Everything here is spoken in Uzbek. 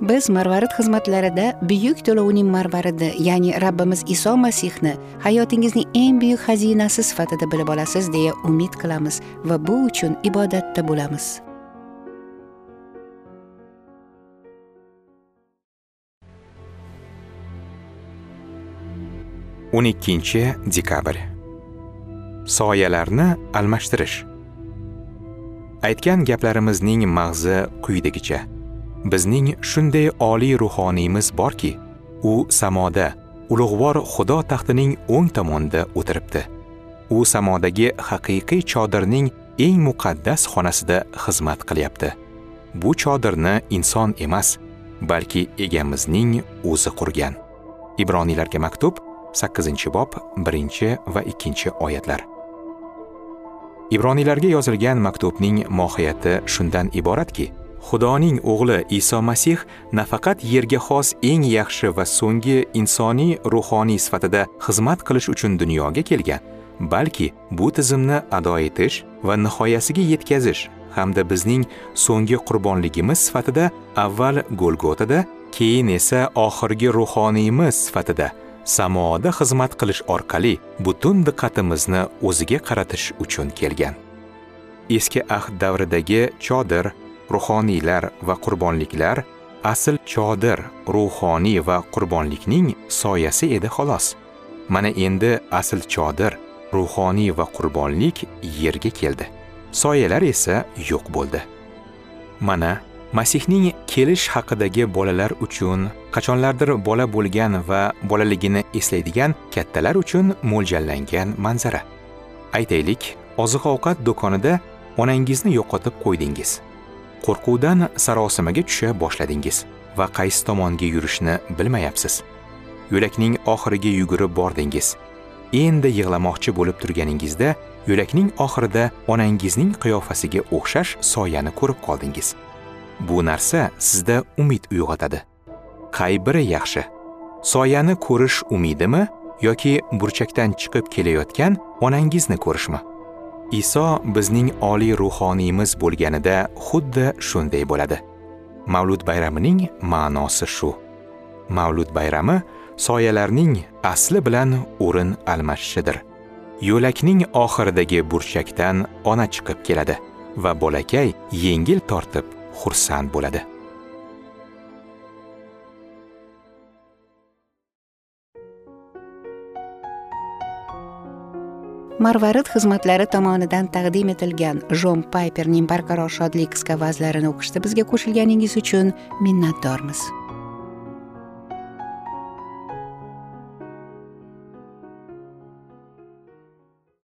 Biz marvarid xizmatlarida buyuk to'lovning marvaridi ya'ni rabbimiz iso masihni hayotingizning eng buyuk xazinasi sifatida bilib olasiz deya umid qilamiz va bu uchun ibodatda bo'lamiz. O'n ikkinchi dekabr. Soyalarni almashtirish. Aytgan gaplarimizning mag'zi quyidagicha. Bizning shunday oliy ruhoniymiz borki u samoda ulug'vor xudo taxtining o'ng tomonida o'tiribdi. U samodagi haqiqiy chodirning eng muqaddas xonasida xizmat qilyapti. Bu chodirni inson emas balki egamizning o'zi qurgan. Ibroniylarga maktub 8 bob 1 va 2 oyatlar. Ibroniylarga yozilgan maktubning mohiyati shundan iboratki xudoning o'g'li iso masih nafaqat yerga xos eng yaxshi va so'nggi insoniy ruhoniy sifatida xizmat qilish uchun dunyoga kelgan balki bu tizimni ado etish va nihoyasiga yetkazish hamda bizning so'nggi qurbonligimiz sifatida avval golgotada keyin esa oxirgi ruhoniyimiz sifatida samoda xizmat qilish orqali butun diqqatimizni o'ziga qaratish uchun kelgan. Eski ahd davridagi chodir ruhoniylar va qurbonliklar asl chodir ruhoniy va qurbonlikning soyasi edi xolos. Mana endi asl chodir ruhoniy va qurbonlik yerga keldi. Soyalar esa yo'q bo'ldi. Mana masihning kelish haqidagi bolalar uchun qachonlardir bola bo'lgan va bolaligini eslaydigan kattalar uchun mo'ljallangan manzara. Aytaylik oziq ovqat do'konida onangizni yo'qotib qo'ydingiz. Qo'rquvdan sarosimaga tusha boshladingiz va qaysi tomonga yurishni bilmayapsiz. Yo'lakning oxiriga yugurib bordingiz. Endi yig'lamoqchi bo'lib turganingizda yo'lakning oxirida onangizning qiyofasiga o'xshash soyani ko'rib qoldingiz. Bu narsa sizda umid uyg'otadi. Qay biri yaxshi? Soyani ko'rish umidimi yoki burchakdan chiqib kelayotgan onangizni ko'rishmi? Iso bizning oliy ruhoniymiz bo'lganida xuddi shunday bo'ladi. Mavlud bayramining ma'nosi shu. Mavlud bayrami soyalarning asli bilan o'rin almashishidir. Yo'lakning oxiridagi burchakdan ona chiqib keladi va bolakay yengil tortib xursand bo'ladi. Marvarid xizmatlari tomonidan taqdim etilgan jon payperning barqaror shodlik qisqa vazlarini o'qishda bizga qo'shilganingiz uchun minnatdormiz.